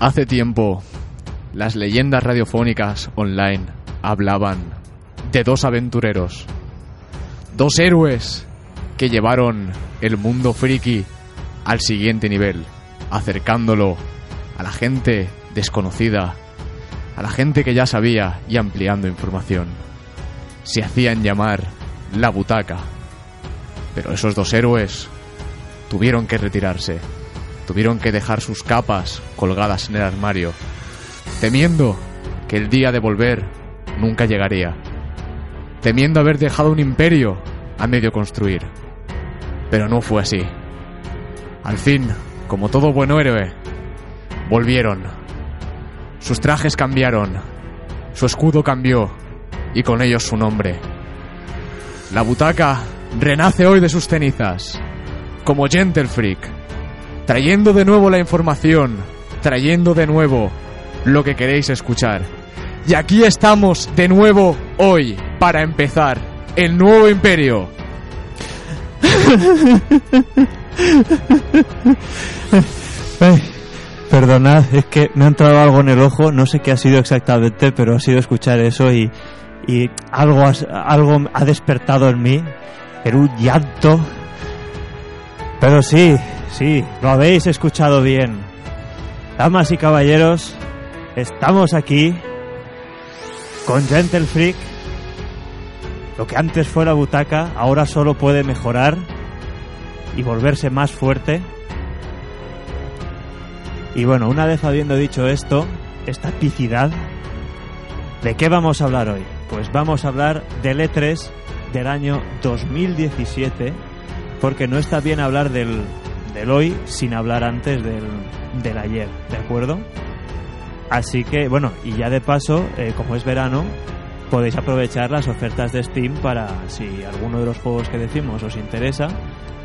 Hace tiempo, las leyendas radiofónicas online hablaban de dos aventureros, dos héroes que llevaron el mundo friki al siguiente nivel, acercándolo a la gente desconocida, a la gente que ya sabía y ampliando información. Se hacían llamar la butaca. Pero esos dos héroes tuvieron que retirarse. Tuvieron que dejar sus capas colgadas en el armario, temiendo que el día de volver nunca llegaría, temiendo haber dejado un imperio a medio construir. Pero no fue así. Al fin, como todo buen héroe, volvieron. Sus trajes cambiaron, su escudo cambió y con ellos su nombre. La butaca renace hoy de sus cenizas, como Gentle Freak trayendo de nuevo la información, trayendo de nuevo lo que queréis escuchar. Y aquí estamos de nuevo hoy para empezar el nuevo imperio. perdonad, es que me ha entrado algo en el ojo, no sé qué ha sido exactamente, pero ha sido escuchar eso y, y algo, algo ha despertado en mí, en un llanto. Pero sí, Sí, lo habéis escuchado bien. Damas y caballeros, estamos aquí con Gentle Freak. Lo que antes fue la butaca, ahora solo puede mejorar y volverse más fuerte. Y bueno, una vez habiendo dicho esto, esta epicidad, ¿de qué vamos a hablar hoy? Pues vamos a hablar del E3 del año 2017, porque no está bien hablar del del hoy sin hablar antes del, del ayer, ¿de acuerdo? Así que, bueno, y ya de paso, eh, como es verano, podéis aprovechar las ofertas de Steam para, si alguno de los juegos que decimos os interesa,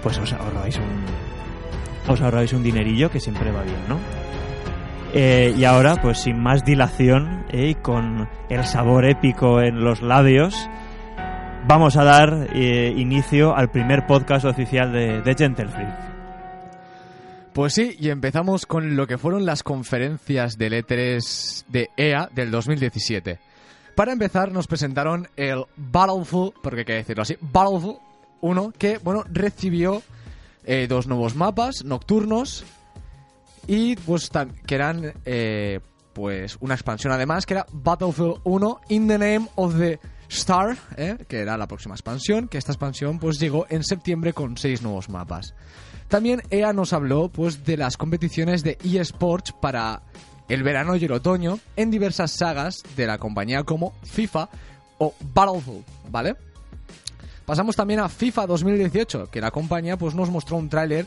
pues os ahorráis un, os ahorráis un dinerillo que siempre va bien, ¿no? Eh, y ahora, pues sin más dilación eh, y con el sabor épico en los labios, vamos a dar inicio al primer podcast oficial de, de Gentle Freak. Pues sí, y empezamos con lo que fueron las conferencias del E3 de EA del 2017. Para empezar, nos presentaron el Battlefield, porque hay que decirlo así, Battlefield 1, que, bueno, recibió eh, dos nuevos mapas nocturnos y, pues, que eran, eh, pues, una expansión además, que era Battlefield 1 In the Name of the Star, eh, que era la próxima expansión, que esta expansión, pues, llegó en septiembre con seis nuevos mapas. También EA nos habló pues, de las competiciones de eSports para el verano y el otoño en diversas sagas de la compañía como FIFA o Battlefield, ¿vale? Pasamos también a FIFA 2018, que la compañía pues, nos mostró un tráiler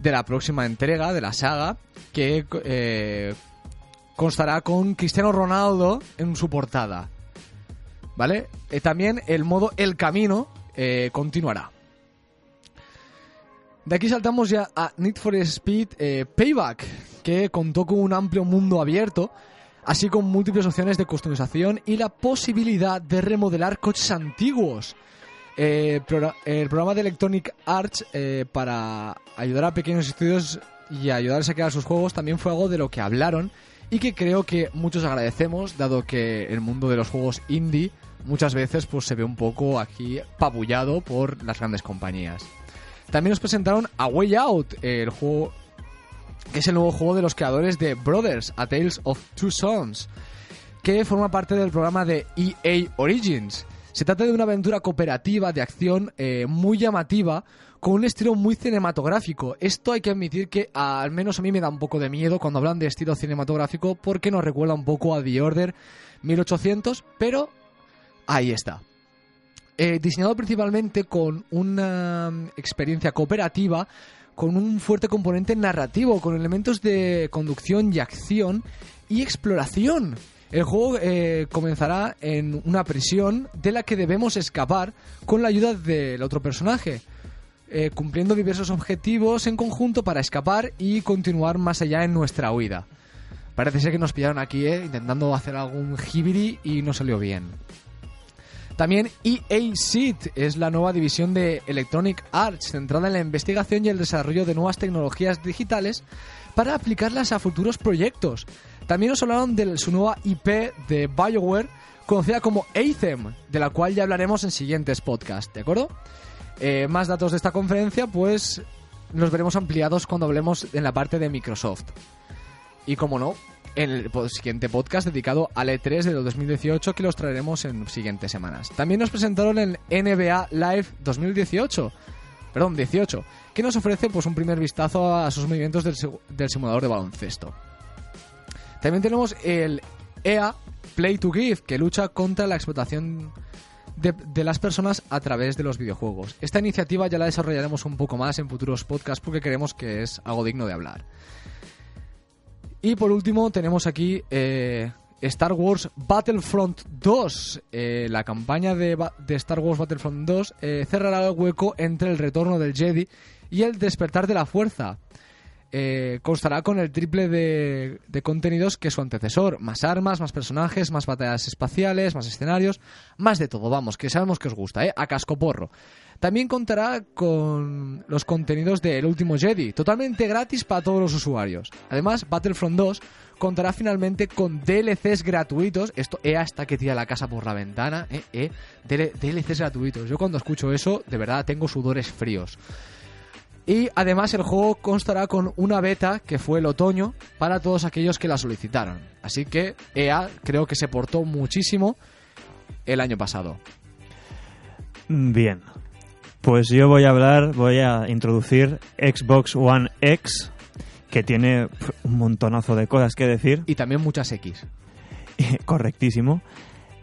de la próxima entrega de la saga que eh, constará con Cristiano Ronaldo en su portada. ¿Vale? Eh, también el modo El Camino eh, continuará. De aquí saltamos ya a Need for Speed eh, Payback, que contó con un amplio mundo abierto, así como múltiples opciones de customización y la posibilidad de remodelar coches antiguos. Eh, el programa de Electronic Arts eh, para ayudar a pequeños estudios y ayudarles a crear sus juegos también fue algo de lo que hablaron y que creo que muchos agradecemos, dado que el mundo de los juegos indie muchas veces pues se ve un poco aquí pabullado por las grandes compañías. También nos presentaron A Way Out, el juego que es el nuevo juego de los creadores de Brothers, A Tales of Two Sons, que forma parte del programa de EA Origins. Se trata de una aventura cooperativa de acción eh, muy llamativa, con un estilo muy cinematográfico. Esto hay que admitir que al menos a mí me da un poco de miedo cuando hablan de estilo cinematográfico porque nos recuerda un poco a The Order 1800, pero ahí está. Eh, diseñado principalmente con una mm, experiencia cooperativa con un fuerte componente narrativo, con elementos de conducción y acción y exploración. El juego eh, comenzará en una prisión de la que debemos escapar con la ayuda del otro personaje, eh, cumpliendo diversos objetivos en conjunto para escapar y continuar más allá en nuestra huida. Parece ser que nos pillaron aquí, eh, intentando hacer algún hibiri y no salió bien. También EA Seed es la nueva división de Electronic Arts centrada en la investigación y el desarrollo de nuevas tecnologías digitales para aplicarlas a futuros proyectos. También nos hablaron de su nueva IP de BioWare, conocida como Athem, de la cual ya hablaremos en siguientes podcasts, ¿de acuerdo? Eh, más datos de esta conferencia, pues los veremos ampliados cuando hablemos en la parte de Microsoft. Y como no, en el siguiente podcast dedicado al E3 de 2018 que los traeremos en siguientes semanas. También nos presentaron el NBA Live 2018, perdón, 18, que nos ofrece pues un primer vistazo a sus movimientos del, simulador de baloncesto. También tenemos el EA Play to Give, que lucha contra la explotación de, de, las personas a través de los videojuegos. Esta iniciativa ya la desarrollaremos un poco más en futuros podcasts porque creemos que es algo digno de hablar. Y por último tenemos aquí eh, Star Wars Battlefront 2. Eh, la campaña de, Star Wars Battlefront 2 eh, cerrará el hueco entre el retorno del Jedi y el despertar de la fuerza. Eh, constará con el triple de, contenidos que su antecesor. Más armas, más personajes, más batallas espaciales, más escenarios, más de todo, vamos, que sabemos que os gusta, ¿eh? A casco porro. También contará con los contenidos de El Último Jedi, totalmente gratis para todos los usuarios. Además, Battlefront 2 contará finalmente con DLCs gratuitos. Esto EA hasta que tira la casa por la ventana, ¿eh? eh DLCs gratuitos. Yo cuando escucho eso, de verdad tengo sudores fríos. Y además el juego constará con una beta que fue el otoño para todos aquellos que la solicitaron. Así que EA creo que se portó muchísimo el año pasado. Bien. Pues yo voy a hablar, voy a introducir Xbox One X, que tiene un montonazo de cosas que decir. Y también muchas X. Correctísimo.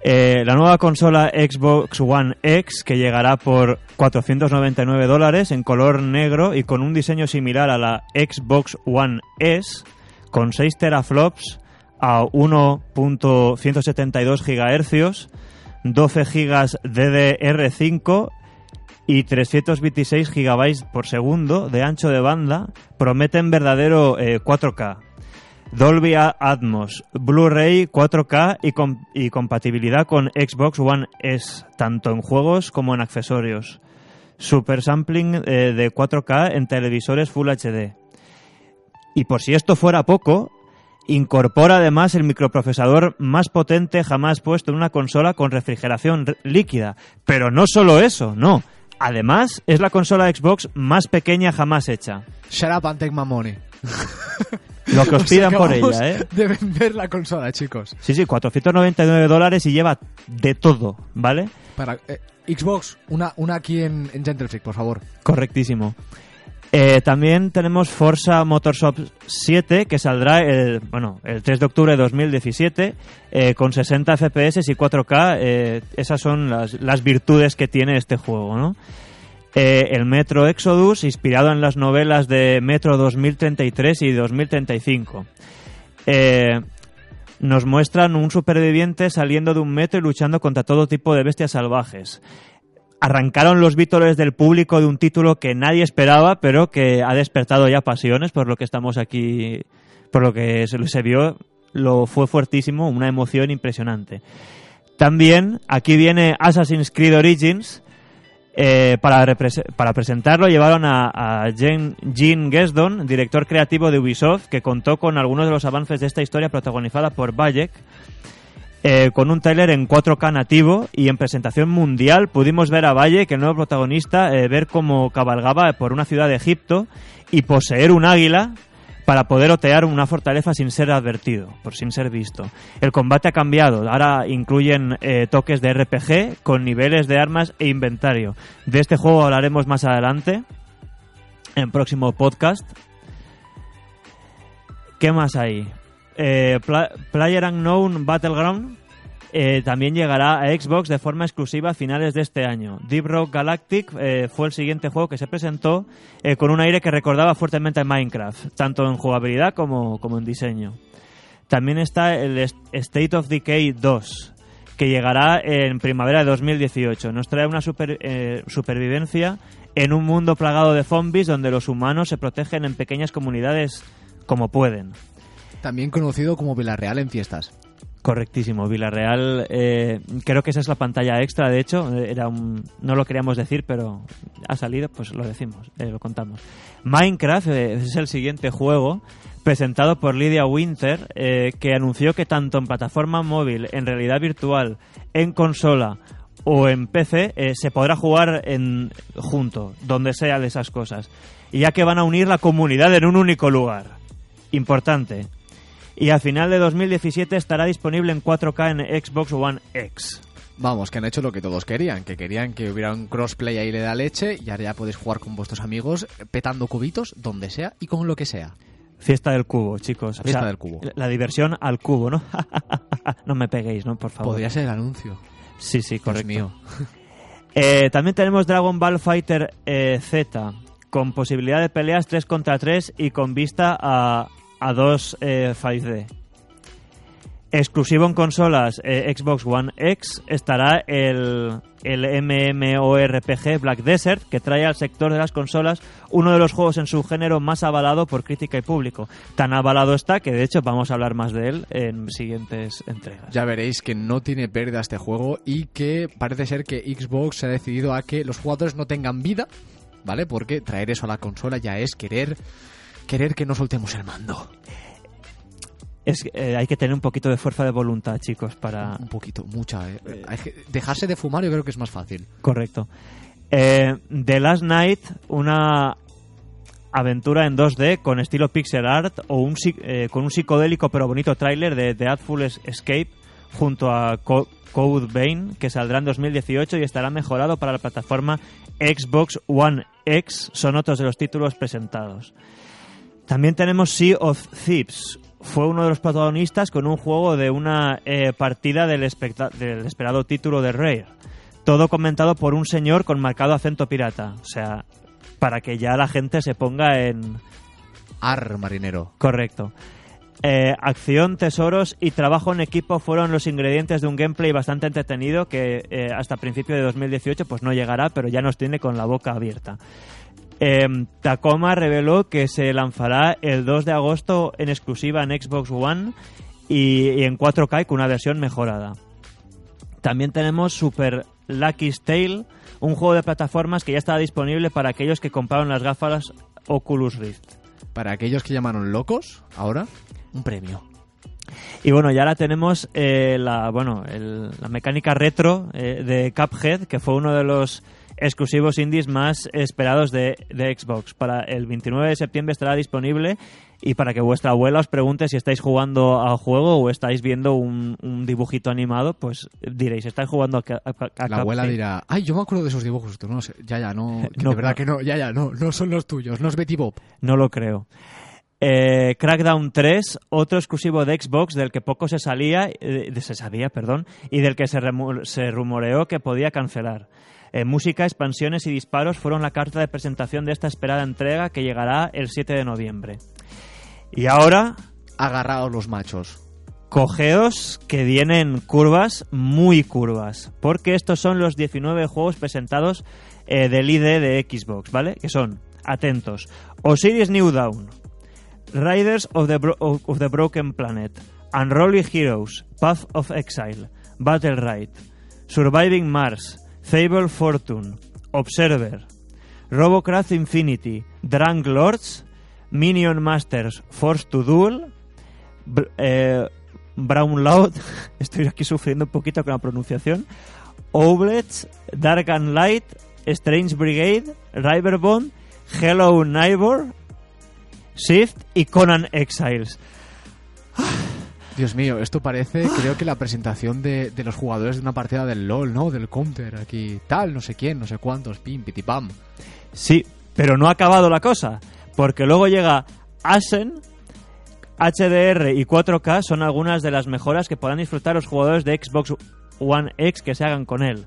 Eh, la nueva consola Xbox One X que llegará por 499 dólares en color negro y con un diseño similar a la Xbox One S con 6 teraflops a 1.172 GHz, 12 GB DDR5 y 326 GB por segundo de ancho de banda prometen verdadero eh, 4K. Dolby Atmos, Blu-ray 4K y, y, compatibilidad con Xbox One S, tanto en juegos como en accesorios. Super sampling eh, de 4K en televisores Full HD. Y por si esto fuera poco, incorpora además el microprocesador más potente jamás puesto en una consola con refrigeración líquida. Pero no solo eso, no. Además, es la consola Xbox más pequeña jamás hecha. Shut up and. Lo que os pidan por ella, ¿eh? De vender la consola, chicos. Sí, sí, 499 dólares y lleva de todo, ¿vale? Para eh, Xbox, una, una aquí en, en Gentle Freak, por favor. Correctísimo. Eh, también tenemos Forza Motorsport 7 que saldrá el, bueno, el 3 de octubre de 2017 eh, con 60 FPS y 4K. Eh, esas son las, las, virtudes que tiene este juego, ¿no? Eh, el Metro Exodus, inspirado en las novelas de Metro 2033 y 2035. Eh, nos muestran un superviviente saliendo de un metro y luchando contra todo tipo de bestias salvajes. Arrancaron los vítores del público de un título que nadie esperaba, pero que ha despertado ya pasiones, por lo que estamos aquí, por lo que se, vio, lo fue fuertísimo, una emoción impresionante. También aquí viene Assassin's Creed Origins, eh, para, para, presentarlo llevaron a, Jean, Jean Gesdon, director creativo de Ubisoft, que contó con algunos de los avances de esta historia protagonizada por Bayek. Eh, con un trailer en 4K nativo y en presentación mundial pudimos ver a Bayek, el nuevo protagonista, eh, ver cómo cabalgaba por una ciudad de Egipto y poseer un águila para poder otear una fortaleza sin ser advertido, por sin ser visto. El combate ha cambiado, ahora incluyen eh, toques de RPG con niveles de armas e inventario. De este juego hablaremos más adelante, en próximo podcast. ¿Qué más hay? Eh, Player Unknown Battleground eh, también llegará a Xbox de forma exclusiva a finales de este año. Deep Rock Galactic eh, fue el siguiente juego que se presentó eh, con un aire que recordaba fuertemente a Minecraft, tanto en jugabilidad como, como en diseño. También está el State of Decay 2, que llegará en primavera de 2018. Nos trae una super- eh, supervivencia en un mundo plagado de zombies donde los humanos se protegen en pequeñas comunidades como pueden. También conocido como Villarreal en fiestas. Correctísimo, Villarreal. eh, creo que esa es la pantalla extra, de hecho. Era un, no lo queríamos decir, pero ha salido, pues lo decimos, eh, lo contamos. Minecraft eh, es el siguiente juego presentado por Lydia Winter, eh, que anunció que tanto en plataforma móvil, en realidad virtual, en consola o en PC, eh, se podrá jugar en junto, donde sea de esas cosas. Y ya que van a unir la comunidad en un único lugar. Importante. Y a final de 2017 estará disponible en 4K en Xbox One X. Vamos, que han hecho lo que todos querían, que querían que hubiera un crossplay ahí le da leche y ahora ya podéis jugar con vuestros amigos petando cubitos donde sea y con lo que sea. Fiesta del cubo, chicos. La fiesta del cubo. La diversión al cubo, ¿no? no me peguéis, ¿no? Por favor. Podría ser el anuncio. Sí, sí, Dios correcto. mío. Eh, también tenemos Dragon Ball Fighter eh, Z, con posibilidad de peleas 3 contra 3 y con vista a, a 2 eh, 5D. Exclusivo en consolas eh, Xbox One X estará el, el MMORPG Black Desert, que trae al sector de las consolas uno de los juegos en su género más avalado por crítica y público. Tan avalado está que de hecho vamos a hablar más de él en siguientes entregas. Ya veréis que no tiene pérdida este juego y que parece ser que Xbox se ha decidido a que los jugadores no tengan vida, ¿vale? Porque traer eso a la consola ya es querer querer que no soltemos el mando. Es, eh, hay que tener un poquito de fuerza de voluntad, chicos, para, Un poquito, mucha. eh. Hay que- Dejarse de fumar yo creo que es más fácil. Correcto. Eh, The Last Night, una aventura en 2D con estilo pixel art o un, eh, con un psicodélico pero bonito tráiler de The Artful Escape junto a Co- Code Vein que saldrá en 2018 y estará mejorado para la plataforma Xbox One X. Son otros de los títulos presentados. También tenemos Sea of Thieves. Fue uno de los protagonistas con un juego de una eh, partida del, esperado título de Rare. Todo comentado por un señor con marcado acento pirata. O sea, para que ya la gente se ponga en... Ar, marinero. Correcto. Eh, acción, tesoros y trabajo en equipo fueron los ingredientes de un gameplay bastante entretenido que eh, hasta principio de 2018 pues no llegará, pero ya nos tiene con la boca abierta. Eh, Tacoma reveló que se lanzará el 2 de agosto en exclusiva en Xbox One y, y en 4K y con una versión mejorada. También tenemos Super Lucky's Tale, un juego de plataformas que ya estaba disponible para aquellos que compraron las gafas Oculus Rift. Para aquellos que llamaron locos, ahora, un premio. Y bueno, ya ahora tenemos eh, la, bueno, el- la mecánica retro eh, de Cuphead, que fue uno de los exclusivos indies más esperados de, de Xbox. Para el 29 de septiembre estará disponible y para que vuestra abuela os pregunte si estáis jugando al juego o estáis viendo un, un dibujito animado, pues diréis, ¿estáis jugando a, Ca- a- a La abuela Cuphead? dirá, ay, yo me acuerdo de esos dibujos, tú no sé, ya, ya, no, No, de verdad que no, ya, ya, no, no son los tuyos, no es Betty Bob. No lo creo. Eh, Crackdown 3, otro exclusivo de Xbox del que poco se salía, eh, se sabía, perdón, y del que se, remu- se rumoreó que podía cancelar. Eh, música, expansiones y disparos fueron la carta de presentación de esta esperada entrega que llegará el 7 de noviembre. Y ahora, Agarraos los machos. cogeos que vienen curvas, muy curvas, porque estos son los 19 juegos presentados eh, del ID de Xbox, ¿vale? Que son, atentos, Osiris New Dawn, Riders of the, Bro- of the Broken Planet, Unruly Heroes, Path of Exile, Battle Right, Surviving Mars, Fable Fortune, Observer, Robocraft Infinity, Drunk Lords, Minion Masters, Force to Duel, eh, Brown Loud, estoy aquí sufriendo un poquito con la pronunciación, Oblets, Dark and Light, Strange Brigade, Riverbond, Hello Neighbor, Shift y Conan Exiles. Dios mío, esto parece, creo que la presentación de, de los jugadores de una partida del LOL, ¿no? Del Counter, aquí, tal, no sé quién, no sé cuántos, pim, pitipam. Sí, pero no ha acabado la cosa, porque luego llega Ashen, HDR y 4K son algunas de las mejoras que podrán disfrutar los jugadores de Xbox One X que se hagan con él.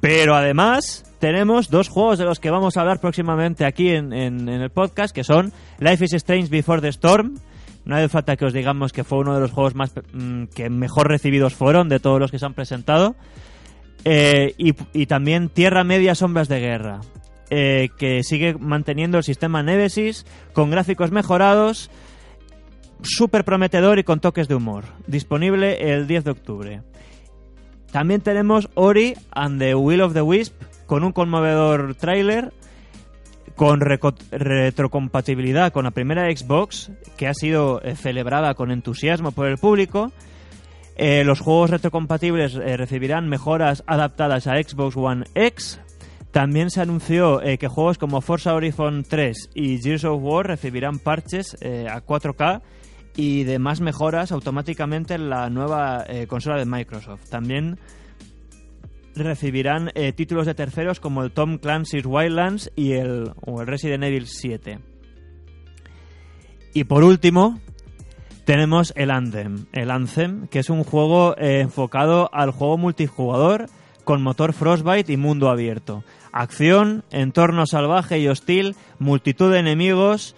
Pero además tenemos dos juegos de los que vamos a hablar próximamente aquí en- en el podcast, que son Life is Strange Before the Storm. No hace falta que os digamos que fue uno de los juegos más mm, que mejor recibidos fueron de todos los que se han presentado. Eh, y, también Tierra Media Sombras de Guerra, eh, que sigue manteniendo el sistema Nemesis con gráficos mejorados, súper prometedor y con toques de humor. Disponible el 10 de octubre. También tenemos Ori and the Will of the Wisp con un conmovedor tráiler con retrocompatibilidad con la primera Xbox que ha sido eh, celebrada con entusiasmo por el público. Eh, los juegos retrocompatibles eh, recibirán mejoras adaptadas a Xbox One X. También se anunció que juegos como Forza Horizon 3 y Gears of War recibirán parches a 4K y demás mejoras automáticamente en la nueva consola de Microsoft. También recibirán eh, títulos de terceros como el Tom Clancy's Wildlands y el, o el Resident Evil 7. Y por último, tenemos el Anthem. El Anthem, que es un juego eh, enfocado al juego multijugador con motor Frostbite y mundo abierto. Acción, entorno salvaje y hostil, multitud de enemigos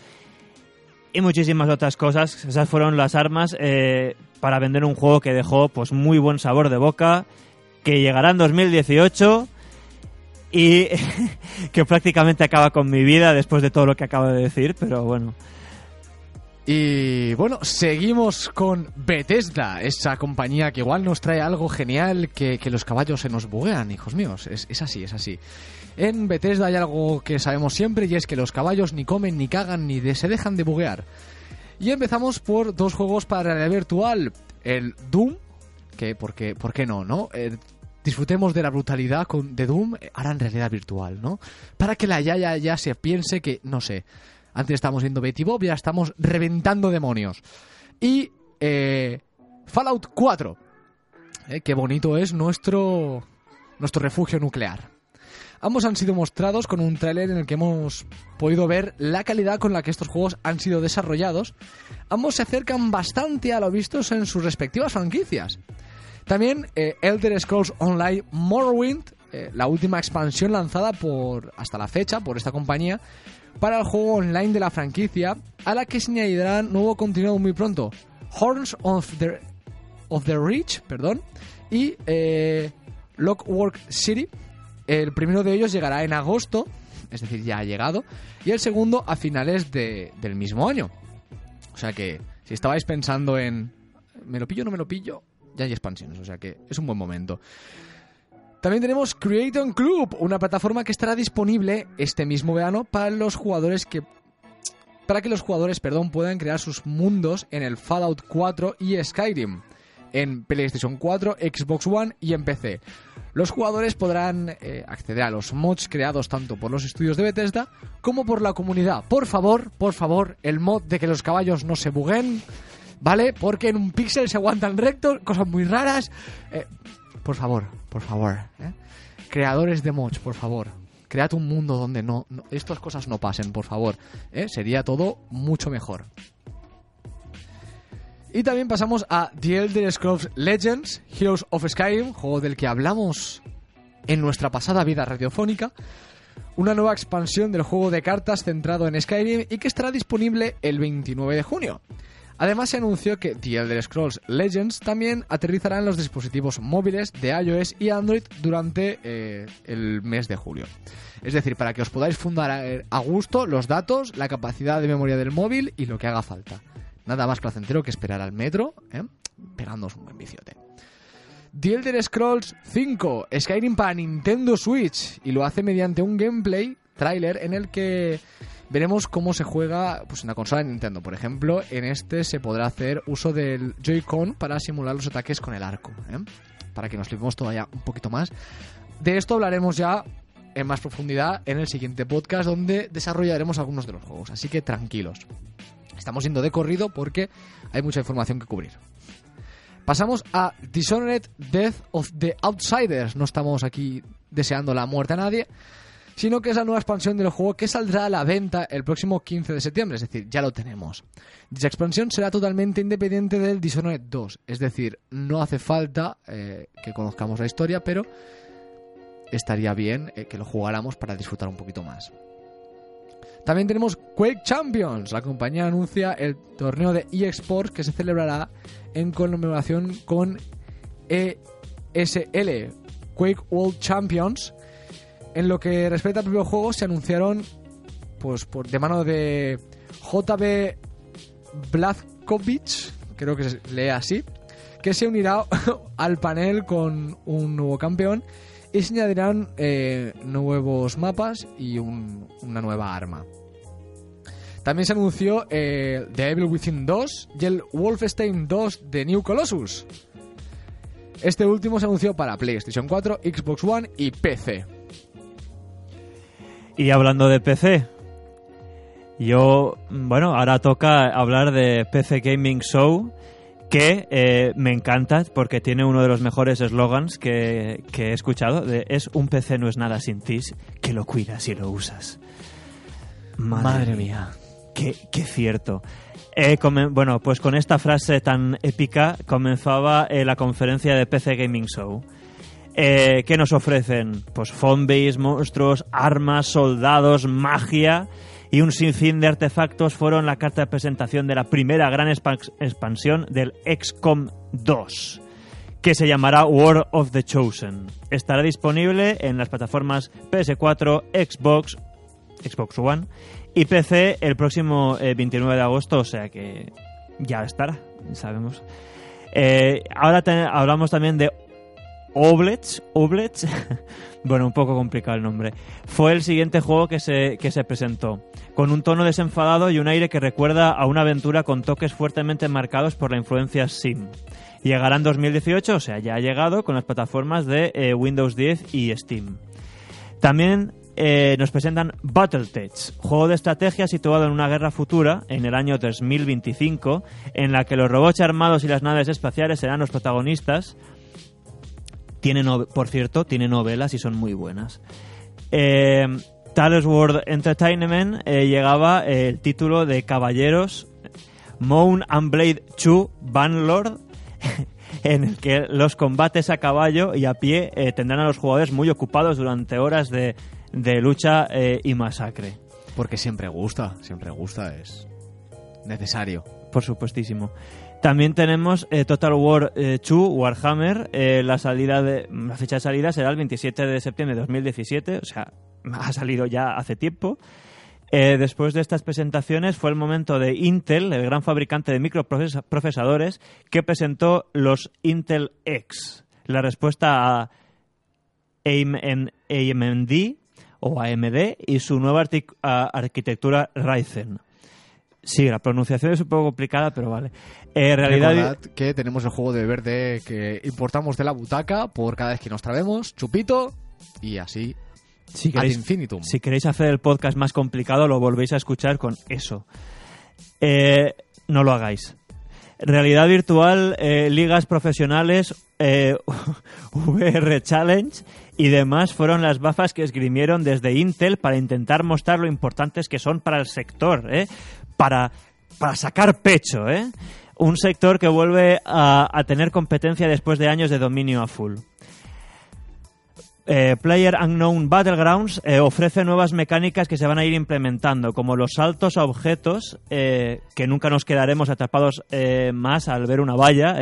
y muchísimas otras cosas. Esas fueron las armas eh, para vender un juego que dejó pues muy buen sabor de boca, que llegará en 2018 y que prácticamente acaba con mi vida después de todo lo que acabo de decir, pero bueno. Y bueno, seguimos con Bethesda, esa compañía que igual nos trae algo genial que, que los caballos se nos buguean, hijos míos. Es, es así, es así. En Bethesda hay algo que sabemos siempre y es que los caballos ni comen, ni cagan, ni se dejan de buguear. Y empezamos por dos juegos para realidad virtual. El Doom, que, porque, ¿por qué no, no? Disfrutemos de la brutalidad con, de Doom, eh, ahora en realidad virtual, ¿no? Para que la Yaya ya se piense que, no sé, antes estábamos viendo Betty Bob, ya estamos reventando demonios. Y eh, Fallout 4. Eh, qué bonito es nuestro, nuestro refugio nuclear. Ambos han sido mostrados con un tráiler en el que hemos podido ver la calidad con la que estos juegos han sido desarrollados. Ambos se acercan bastante a lo vistos en sus respectivas franquicias. También eh, Elder Scrolls Online Morrowind, eh, la última expansión lanzada por hasta la fecha por esta compañía para el juego online de la franquicia, a la que se añadirán nuevo contenido muy pronto. Horns of the, of the Reach, perdón, y eh, Lockwork City. El primero de ellos llegará en agosto, es decir, ya ha llegado, y el segundo a finales de- del mismo año. O sea que, si estabais pensando en ¿me lo pillo o no me lo pillo? Ya hay expansiones, o sea que es un buen momento. También tenemos Creaton Club, una plataforma que estará disponible este mismo verano para los jugadores que para que los jugadores, perdón, puedan crear sus mundos en el Fallout 4 y Skyrim en PlayStation 4, Xbox One y en PC. Los jugadores podrán eh, acceder a los mods creados tanto por los estudios de Bethesda como por la comunidad. Por favor, por favor, el mod de que los caballos no se buguen, ¿vale? Porque en un píxel se aguantan rectos, cosas muy raras. Eh, por favor, por favor. ¿eh? Creadores de mods, por favor. Cread un mundo donde no, estas cosas no pasen, por favor. ¿eh? Sería todo mucho mejor. Y también pasamos a The Elder Scrolls Legends, Heroes of Skyrim, juego del que hablamos en nuestra pasada vida radiofónica. Una nueva expansión del juego de cartas centrado en Skyrim y que estará disponible el 29 de junio. Además se anunció que The Elder Scrolls Legends también aterrizará en los dispositivos móviles de iOS y Android durante eh, el mes de julio. Es decir, para que os podáis fundar a, a gusto los datos, la capacidad de memoria del móvil y lo que haga falta. Nada más placentero que esperar al metro, ¿eh? pegándoos un buen viciote. The Elder Scrolls 5, Skyrim para Nintendo Switch, y lo hace mediante un gameplay trailer en el que veremos cómo se juega pues, en la consola de Nintendo. Por ejemplo, en este se podrá hacer uso del Joy-Con para simular los ataques con el arco, ¿eh? para que nos flipemos todavía un poquito más. De esto hablaremos ya en más profundidad en el siguiente podcast donde desarrollaremos algunos de los juegos, así que tranquilos. Estamos yendo de corrido porque hay mucha información que cubrir. Pasamos a Dishonored Death of the Outsiders. No estamos aquí deseando la muerte a nadie, sino que es la nueva expansión del juego que saldrá a la venta el próximo 15 de septiembre, es decir, ya lo tenemos. Dicha expansión será totalmente independiente del Dishonored 2, es decir, no hace falta eh, que conozcamos la historia, pero estaría bien eh, que lo jugáramos para disfrutar un poquito más. También tenemos Quake Champions. La compañía anuncia el torneo de eSports que se celebrará en conmemoración con ESL, Quake World Champions. En lo que respecta al propio juego, se anunciaron pues por de mano de JB Blazkowicz, creo que se lee así, que se unirá al panel con un nuevo campeón y se añadirán eh, nuevos mapas y un- una nueva arma. También se anunció eh, The Evil Within 2 y el Wolfenstein 2 de New Colossus. Este último se anunció para PlayStation 4, Xbox One y PC. Y hablando de PC, yo, bueno, ahora toca hablar de PC Gaming Show, que eh, me encanta porque tiene uno de los mejores eslogans que, que he escuchado. De, es un PC no es nada sin ti, que lo cuidas y lo usas. Madre, mía. Qué, qué cierto. Eh, bueno, pues con esta frase tan épica comenzaba eh, la conferencia de PC Gaming Show. Eh, ¿Qué nos ofrecen? Pues zombies, monstruos, armas, soldados, magia y un sinfín de artefactos fueron la carta de presentación de la primera gran expa- expansión del XCOM 2, que se llamará War of the Chosen. Estará disponible en las plataformas PS4, Xbox, Xbox One y PC el próximo eh, 29 de agosto, o sea que ya estará, sabemos. Eh, ahora hablamos también de Oblets, Oblets, bueno, un poco complicado el nombre. Fue el siguiente juego que se, que se presentó, con un tono desenfadado y un aire que recuerda a una aventura con toques fuertemente marcados por la influencia Sim. Llegará en 2018, o sea, ya ha llegado con las plataformas de eh, Windows 10 y Steam. También eh, nos presentan Battletech, juego de estrategia situado en una guerra futura, en el año 2025, en la que los robots armados y las naves espaciales serán los protagonistas. Tiene, no- por cierto, tiene novelas y son muy buenas. Eh, Tales World Entertainment eh, llegaba eh, el título de Caballeros Moon and Blade 2 Banlord, en el que los combates a caballo y a pie eh, tendrán a los jugadores muy ocupados durante horas de, de lucha y masacre. Porque siempre gusta, siempre gusta, es necesario. Por supuestísimo. También tenemos eh, Total War eh, 2 Warhammer. eh, la salida de, la fecha de salida será el 27 de septiembre de 2017, o sea, ha salido ya hace tiempo. Eh, después de estas presentaciones fue el momento de Intel, el gran fabricante de microprocesadores, que presentó los Intel X. La respuesta a AM AMD o AMD y su nueva arquitectura Ryzen. Sí, la pronunciación es un poco complicada, pero vale. Eh, en realidad, Recordad que tenemos el juego de verde que importamos de la butaca por cada vez que nos traemos, chupito, y así si ad queréis, infinitum. si queréis hacer el podcast más complicado, lo volvéis a escuchar con eso. Eh, no lo hagáis. Realidad virtual, eh, ligas profesionales, eh, VR Challenge y demás fueron las bafas que esgrimieron desde Intel para intentar mostrar lo importantes que son para el sector, ¿eh? Para, para sacar pecho. ¿eh? Un sector que vuelve a, tener competencia después de años de dominio a full. Eh, Player Unknown Battlegrounds eh, ofrece nuevas mecánicas que se van a ir implementando, como los saltos a objetos, eh, que nunca nos quedaremos atrapados eh, más al ver una valla.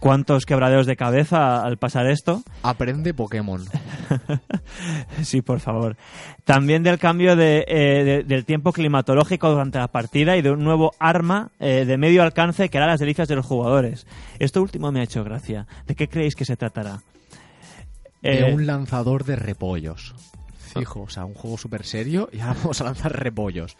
¿Cuántos quebraderos de cabeza al pasar esto? Aprende Pokémon. Sí, por favor. También del cambio de, eh, de- del tiempo climatológico durante la partida y de un nuevo arma eh, de medio alcance que hará las delicias de los jugadores. Esto último me ha hecho gracia. ¿De qué creéis que se tratará? De Eh, un lanzador de repollos. Fijo, o sea, un juego súper serio y ahora vamos a lanzar repollos.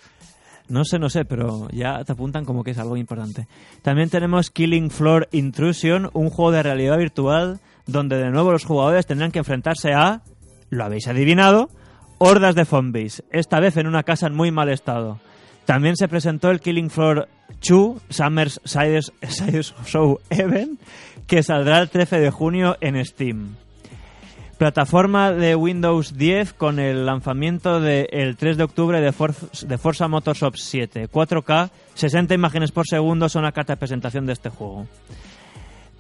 No sé, no sé, pero ya te apuntan como que es algo importante. También tenemos Killing Floor Intrusion, un juego de realidad virtual donde de nuevo los jugadores tendrán que enfrentarse a, lo habéis adivinado, hordas de zombies, esta vez en una casa en muy mal estado. También se presentó el Killing Floor 2 Summer's Science Show Event, que saldrá el 13 de junio en Steam. Plataforma de Windows 10 con el lanzamiento del 3 de octubre de, de Forza Motorsport 7. 4K, 60 imágenes por segundo son la carta de presentación de este juego.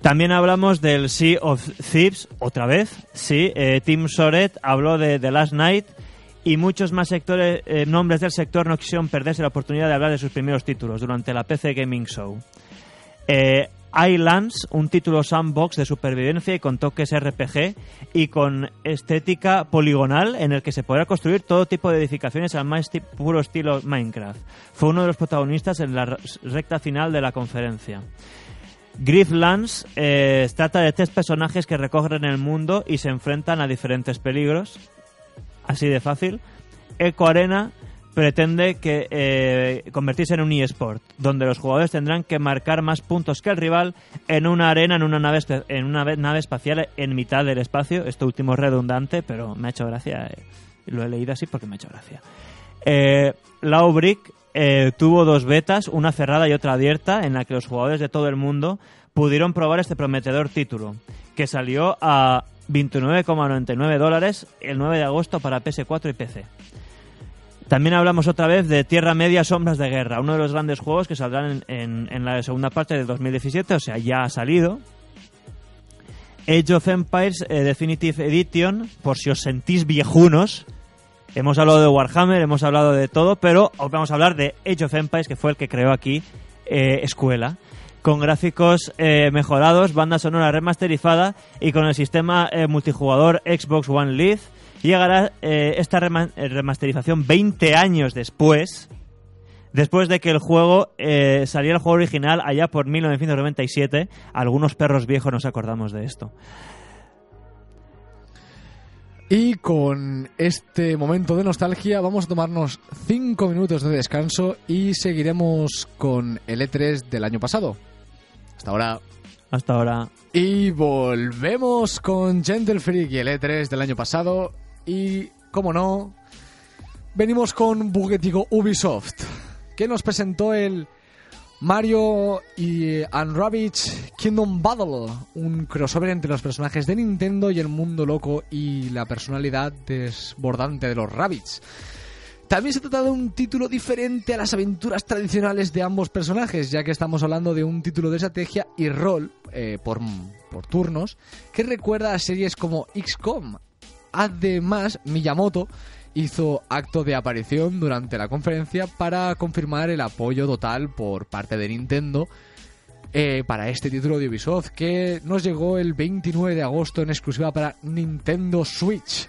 También hablamos del Sea of Thieves, otra vez. Sí, eh, Tim Soret habló de The Last Night y muchos más sectores, eh, nombres del sector no quisieron perderse la oportunidad de hablar de sus primeros títulos durante la PC Gaming Show. Eh, Islands, un título sandbox de supervivencia y con toques RPG y con estética poligonal en el que se podrá construir todo tipo de edificaciones al más puro estilo Minecraft. Fue uno de los protagonistas en la recta final de la conferencia. Grifflands eh, trata de tres personajes que recogen el mundo y se enfrentan a diferentes peligros. Así de fácil. Eco Arena pretende que eh, convertirse en un eSport, donde los jugadores tendrán que marcar más puntos que el rival en una arena, en una nave, en una nave espacial en mitad del espacio. Esto último es redundante, pero me ha hecho gracia. Eh, lo he leído así porque me ha hecho gracia. Eh, Laubrick eh, tuvo dos betas, una cerrada y otra abierta, en la que los jugadores de todo el mundo pudieron probar este prometedor título, que salió a 29,99 dólares el 9 de agosto para PS4 y PC. También hablamos otra vez de Tierra Media Sombras de Guerra, uno de los grandes juegos que saldrán en, la segunda parte de 2017, o sea, ya ha salido. Age of Empires eh, Definitive Edition, por si os sentís viejunos, Hemos hablado de Warhammer, hemos hablado de todo, pero hoy vamos a hablar de Age of Empires, que fue el que creó aquí eh, Escuela. Con gráficos eh, mejorados, banda sonora remasterizada y con el sistema multijugador Xbox One Live, llegará esta remasterización 20 años después, después de que el juego saliera el juego original allá por 1997. Algunos perros viejos nos acordamos de esto. Y con este momento de nostalgia vamos a tomarnos 5 minutos de descanso y seguiremos con el E3 del año pasado. Hasta ahora. Hasta ahora. Y volvemos con Gentle Freak y el E3 del año pasado. Y, como no, venimos con Buguetico Ubisoft, que nos presentó el Mario y Rabbids Kingdom Battle, un crossover entre los personajes de Nintendo y el mundo loco y la personalidad desbordante de los Rabbits. También se trata de un título diferente a las aventuras tradicionales de ambos personajes, ya que estamos hablando de un título de estrategia y rol eh, por, por turnos que recuerda a series como XCOM. Además, Miyamoto hizo acto de aparición durante la conferencia para confirmar el apoyo total por parte de Nintendo eh, para este título de Ubisoft que nos llegó el 29 de agosto en exclusiva para Nintendo Switch.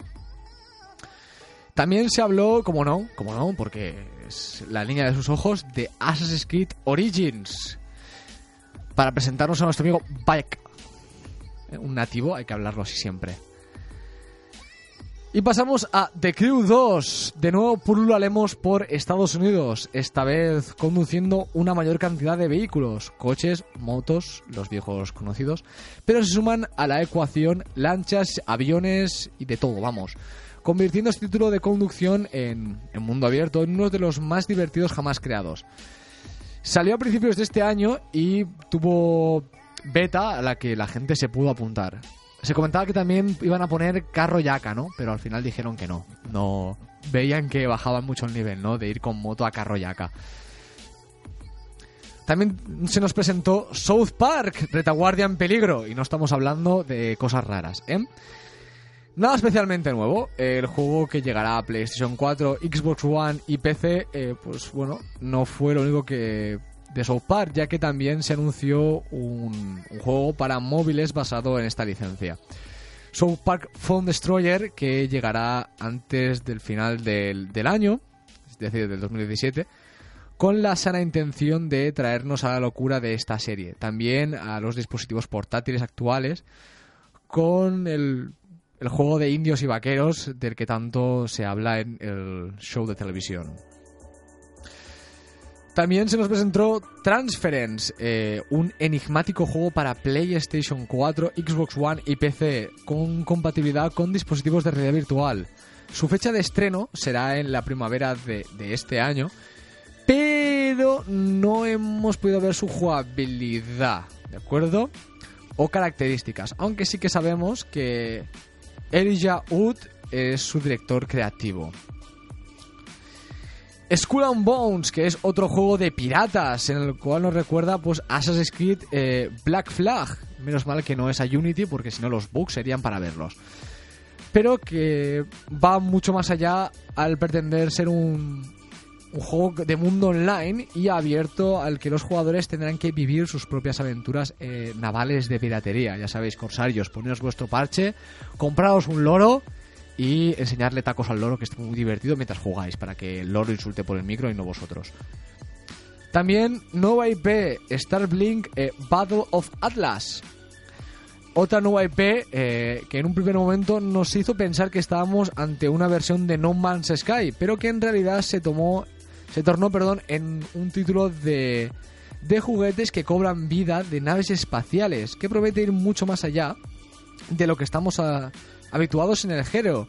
También se habló, como no, como no, porque es la línea de sus ojos, de Assassin's Creed Origins. Para presentarnos a nuestro amigo Bayek. Un nativo, hay que hablarlo así siempre. Y pasamos a The Crew 2. De nuevo pulularemos por Estados Unidos, esta vez conduciendo una mayor cantidad de vehículos, coches, motos, los viejos conocidos, pero se suman a la ecuación lanchas, aviones y de todo, vamos. Convirtiendo este título de conducción en, en mundo abierto en uno de los más divertidos jamás creados. Salió a principios de este año y tuvo beta a la que la gente se pudo apuntar. Se comentaba que también iban a poner carro yaca, ¿no? Pero al final dijeron que no. No veían que bajaban mucho el nivel, ¿no? De ir con moto a carro yaca. También se nos presentó South Park, retaguardia en peligro. Y no estamos hablando de cosas raras, ¿eh? Nada especialmente nuevo. El juego que llegará a PlayStation 4, Xbox One y PC, eh, pues bueno, no fue lo único que de South Park, ya que también se anunció un, juego para móviles basado en esta licencia. South Park Phone Destroyer, que llegará antes del final del, del año, es decir, del 2017, con la sana intención de traernos a la locura de esta serie. También a los dispositivos portátiles actuales, con el, el juego de indios y vaqueros del que tanto se habla en el show de televisión. También se nos presentó Transference, eh, un enigmático juego para PlayStation 4, Xbox One y PC, con compatibilidad con dispositivos de realidad virtual. Su fecha de estreno será en la primavera de, este año, pero no hemos podido ver su jugabilidad, ¿de acuerdo? O características, aunque sí que sabemos que Elijah Wood es su director creativo. Skull and Bones, que es otro juego de piratas, en el cual nos recuerda pues Assassin's Creed eh, Black Flag. Menos mal que no es a Unity, porque si no los bugs serían para verlos. Pero que va mucho más allá al pretender ser un, juego de mundo online y abierto al que los jugadores tendrán que vivir sus propias aventuras eh, navales de piratería. Ya sabéis, corsarios, poneros vuestro parche, compraos un loro y enseñarle tacos al loro, que es muy divertido mientras jugáis, para que el loro insulte por el micro y no vosotros. También nueva IP, Starblink eh, Battle of Atlas. Otra nueva IP eh, que en un primer momento nos hizo pensar que estábamos ante una versión de No Man's Sky, pero que en realidad se tomó, se tornó, perdón, en un título de, de juguetes que cobran vida de naves espaciales, que promete ir mucho más allá de lo que estamos a, habituados en el género.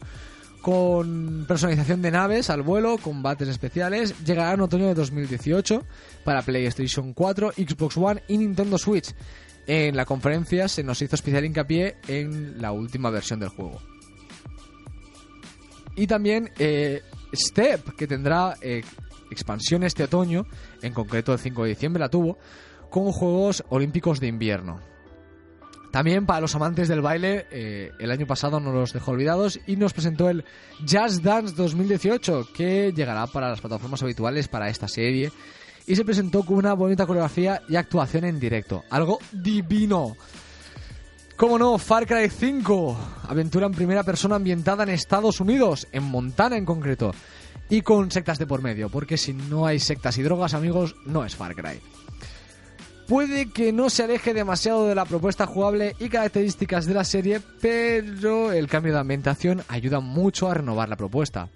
Con personalización de naves al vuelo, combates especiales, llegará en otoño de 2018 para PlayStation 4, Xbox One y Nintendo Switch. En la conferencia se nos hizo especial hincapié en la última versión del juego. Y también eh, Step, que tendrá eh, expansión este otoño, en concreto el 5 de diciembre la tuvo, con Juegos Olímpicos de Invierno. También para los amantes del baile, eh, el año pasado no los dejó olvidados y nos presentó el Jazz Dance 2018, que llegará para las plataformas habituales para esta serie. Y se presentó con una bonita coreografía y actuación en directo. Algo divino. Como no, Far Cry 5, aventura en primera persona ambientada en Estados Unidos, en Montana en concreto, y con sectas de por medio, porque si no hay sectas y drogas, amigos, no es Far Cry puede que no se aleje demasiado de la propuesta jugable y características de la serie, pero el cambio de ambientación ayuda mucho a renovar la propuesta.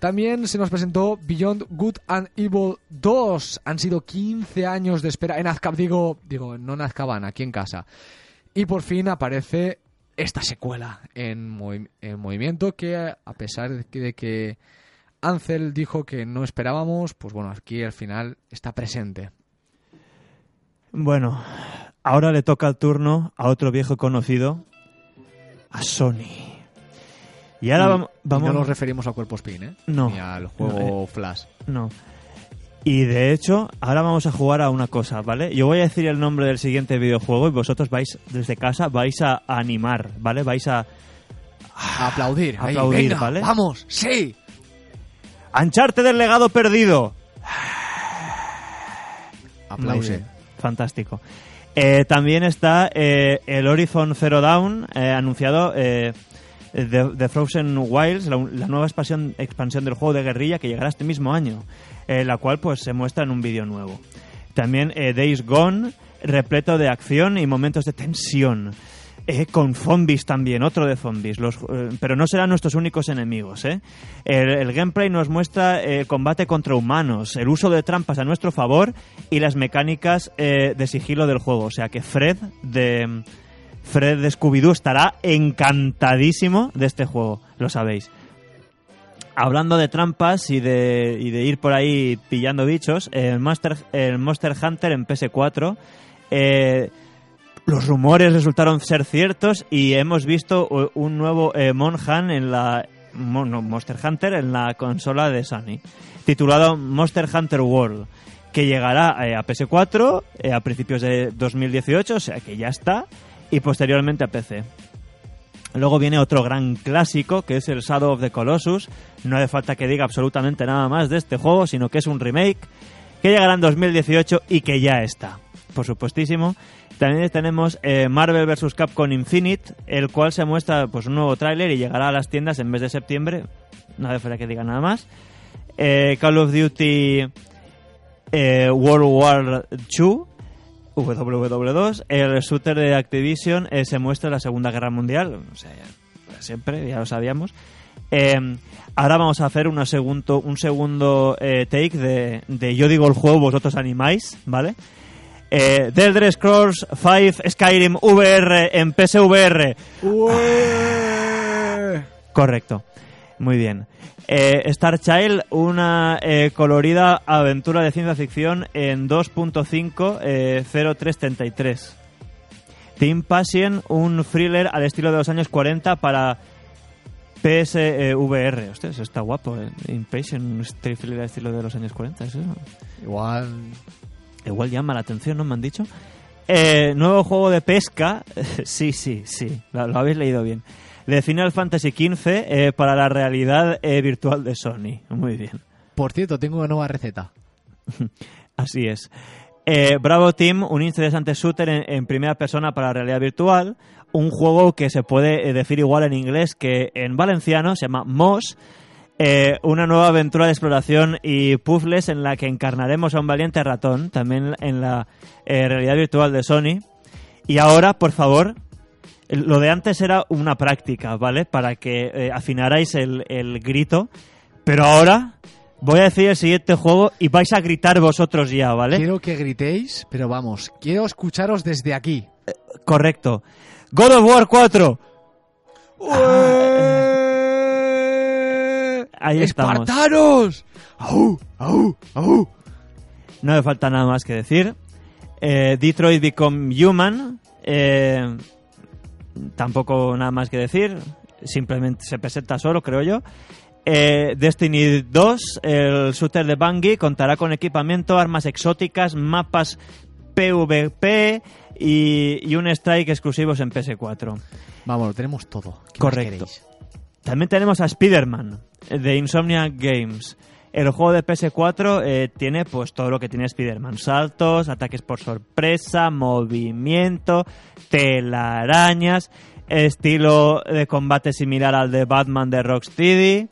También se nos presentó Beyond Good and Evil 2. Han sido 15 años de espera en Azkaban, digo, digo, no en Azkaban, aquí en casa. Y por fin aparece esta secuela en, en movimiento que a pesar de que, de que Ansel dijo que no esperábamos, pues bueno, aquí al final está presente. Bueno, ahora le toca el turno a otro viejo conocido, a Sony. Y ahora vamos, vamos... no nos referimos a Cuerpo Spin, ¿eh? No. Ni al juego eh, Flash. No. Y de hecho, ahora vamos a jugar a una cosa, ¿vale? Yo voy a decir el nombre del siguiente videojuego y vosotros vais, desde casa, vais a animar, ¿vale? Vais a... A aplaudir. A aplaudir, venga, ¿vale? ¡Vamos! ¡Sí! ¡Ancharte del legado perdido! Aplause. Fantástico. Eh, también está eh, el Horizon Zero Dawn, eh, anunciado de, de, Frozen Wilds, la, la, nueva expansión, expansión del juego de guerrilla que llegará este mismo año, la cual pues se muestra en un vídeo nuevo. También Days Gone, repleto de acción y momentos de tensión. Eh, con zombies también, otro de zombies. Eh, pero no serán nuestros únicos enemigos. ¿eh? El, gameplay nos muestra el combate contra humanos, el uso de trampas a nuestro favor y las mecánicas de sigilo del juego. O sea que Fred de, Fred Scooby-Doo estará encantadísimo de este juego, lo sabéis. Hablando de trampas y de, y de ir por ahí pillando bichos, el Monster, el Monster Hunter en PS4 los rumores resultaron ser ciertos y hemos visto un nuevo eh, en la no, Monster Hunter en la consola de Sony, titulado Monster Hunter World, que llegará eh, a PS4 eh, a principios de 2018, o sea que ya está, y posteriormente a PC. Luego viene otro gran clásico, que es el Shadow of the Colossus. No hace falta que diga absolutamente nada más de este juego, sino que es un remake que llegará en 2018 y que ya está, por supuestísimo. También tenemos eh, Marvel vs. Capcom Infinite, el cual se muestra pues un nuevo tráiler y llegará a las tiendas en mes de septiembre. No hace falta que diga nada más. Eh, Call of Duty eh, World War II, WW2, el shooter de Activision se muestra en la Segunda Guerra Mundial, o sea, siempre, ya lo sabíamos. ahora vamos a hacer una segundo, un segundo take de yo digo el juego, vosotros animáis, ¿vale? Eh, The Elder Scrolls 5 Skyrim VR en PSVR. Correcto. Muy bien. Eh, Star Child, una eh, colorida aventura de ciencia ficción en 2.5 0333. Team Passion, un thriller al estilo de los años 40 para PSVR. Hostia, eso está guapo. ¿eh? Impatient, un thriller al estilo de los años 40. ¿es eso? Igual. Igual llama la atención, ¿no me han dicho? Eh, nuevo juego de pesca. sí, sí, sí. Lo, lo habéis leído bien. De Final Fantasy XV eh, para la realidad eh, virtual de Sony. Muy bien. Por cierto, tengo una nueva receta. Así es. Bravo Team, un interesante shooter en, en primera persona para la realidad virtual. Un juego que se puede decir igual en inglés que en valenciano, se llama Moss. Eh, una nueva aventura de exploración y puzzles en la que encarnaremos a un valiente ratón, también en la eh, realidad virtual de Sony. Y ahora, por favor, lo de antes era una práctica, ¿vale? Para que eh, afinarais el, el grito. Pero ahora voy a decir el siguiente juego y vais a gritar vosotros ya, ¿vale? Quiero que gritéis, pero vamos, quiero escucharos desde aquí. Correcto. God of War 4. Ahí estamos. ¡Espartanos! ¡Au! ¡Au! ¡Au! No me falta nada más que decir. Eh, Detroit Become Human. eh, tampoco nada más que decir. Simplemente se presenta solo, creo yo. Eh, Destiny 2, el shooter de Bungie, contará con equipamiento, armas exóticas, mapas PvP y, y un strike exclusivos en PS4. Vamos, lo tenemos todo. ¿Qué más Correcto. queréis? También tenemos a Spider-Man eh, de Insomnia Games. El juego de PS4 eh, tiene pues todo lo que tiene Spider-Man. Saltos, ataques por sorpresa, movimiento, telarañas, estilo de combate similar al de Batman de Rocksteady.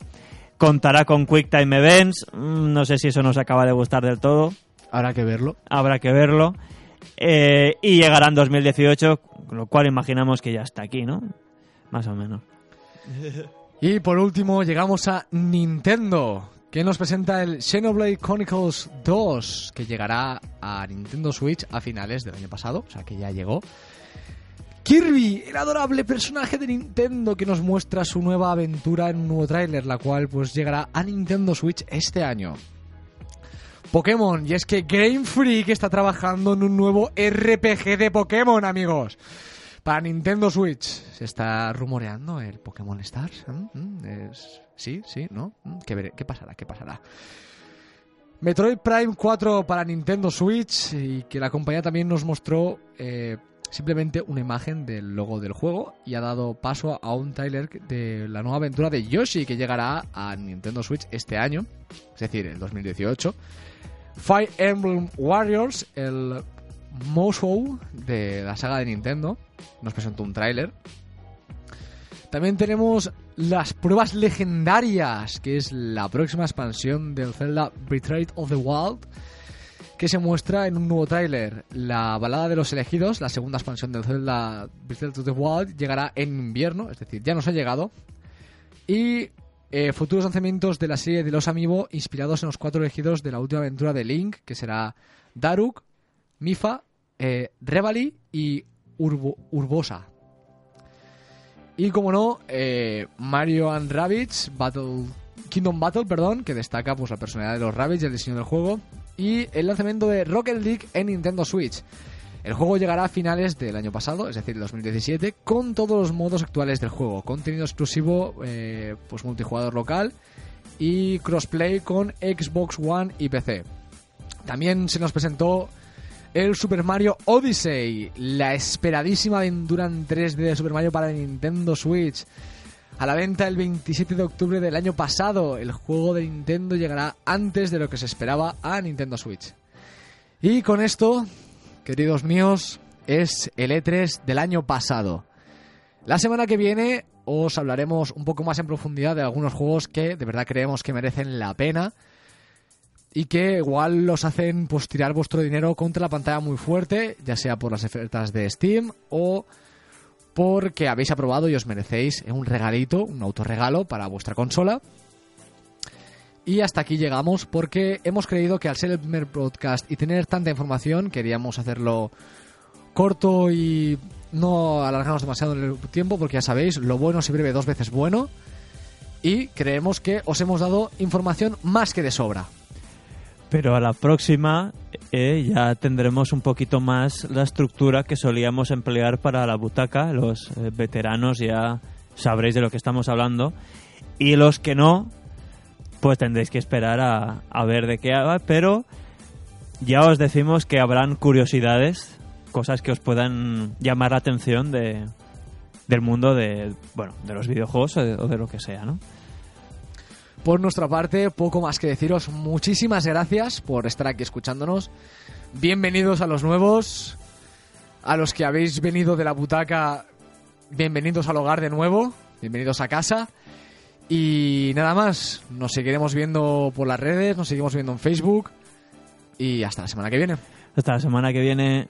Contará con Quick Time Events. Mm, No sé si eso nos acaba de gustar del todo. Habrá que verlo. Habrá que verlo. Eh, y llegará en 2018, con lo cual imaginamos que ya está aquí, ¿no? Más o menos. Y por último llegamos a Nintendo, que nos presenta el Xenoblade Chronicles 2, que llegará a Nintendo Switch a finales del año pasado, o sea que ya llegó. Kirby, el adorable personaje de Nintendo que nos muestra su nueva aventura en un nuevo tráiler, la cual pues llegará a Nintendo Switch este año. Pokémon, y es que Game Freak está trabajando en un nuevo RPG de Pokémon, amigos. Para Nintendo Switch se está rumoreando el Pokémon Stars. ¿Mm? ¿Mm? Sí, sí, ¿no? ¿Mm? ¿Qué, veré- ¿Qué pasará? ¿Qué pasará? Metroid Prime 4 para Nintendo Switch y que la compañía también nos mostró eh, simplemente una imagen del logo del juego y ha dado paso a un trailer de la nueva aventura de Yoshi que llegará a Nintendo Switch este año, es decir, el 2018. Fire Emblem Warriors, el Musou de la saga de Nintendo, nos presentó un tráiler. También tenemos las pruebas legendarias, que es la próxima expansión del Zelda Betrayed of the Wild, que se muestra en un nuevo tráiler. La balada de los elegidos, la segunda expansión del Zelda Betrayed of the Wild, llegará en invierno, es decir, ya nos ha llegado. Y eh, futuros lanzamientos de la serie de los Amiibo inspirados en los cuatro elegidos de la última aventura de Link, que será Daruk, Mifa, eh, Revali y Urbo- Urbosa. Y como no, eh, Mario and Rabbids Battle Kingdom Battle, perdón, que destaca pues la personalidad de los Rabbids y el diseño del juego y el lanzamiento de Rocket League en Nintendo Switch. El juego llegará a finales del año pasado, es decir, el 2017, con todos los modos actuales del juego, contenido exclusivo, eh, pues multijugador local y crossplay con Xbox One y PC. También se nos presentó el Super Mario Odyssey, la esperadísima aventura en 3D de Super Mario para Nintendo Switch. A la venta el 27 de octubre del año pasado, el juego de Nintendo llegará antes de lo que se esperaba a Nintendo Switch. Y con esto, queridos míos, es el E3 del año pasado. La semana que viene os hablaremos un poco más en profundidad de algunos juegos que de verdad creemos que merecen la pena y que igual los hacen pues tirar vuestro dinero contra la pantalla muy fuerte, ya sea por las ofertas de Steam o porque habéis aprobado y os merecéis un regalito, un autorregalo para vuestra consola. Y hasta aquí llegamos porque hemos creído que al ser el primer podcast y tener tanta información queríamos hacerlo corto y no alargarnos demasiado en el tiempo porque ya sabéis, lo bueno se breve dos veces bueno y creemos que os hemos dado información más que de sobra. Pero a la próxima eh, ya tendremos un poquito más la estructura que solíamos emplear para la butaca. Los eh, veteranos ya sabréis de lo que estamos hablando. Y los que no, pues tendréis que esperar a, a ver de qué haga. Pero ya os decimos que habrán curiosidades, cosas que os puedan llamar la atención de, del mundo de, bueno, de los videojuegos o de, o de lo que sea, ¿no? Por nuestra parte, poco más que deciros. Muchísimas gracias por estar aquí escuchándonos. Bienvenidos a los nuevos. A los que habéis venido de la butaca, bienvenidos al hogar de nuevo. Bienvenidos a casa. Y nada más, nos seguiremos viendo por las redes, nos seguimos viendo en Facebook. Y hasta la semana que viene. Hasta la semana que viene.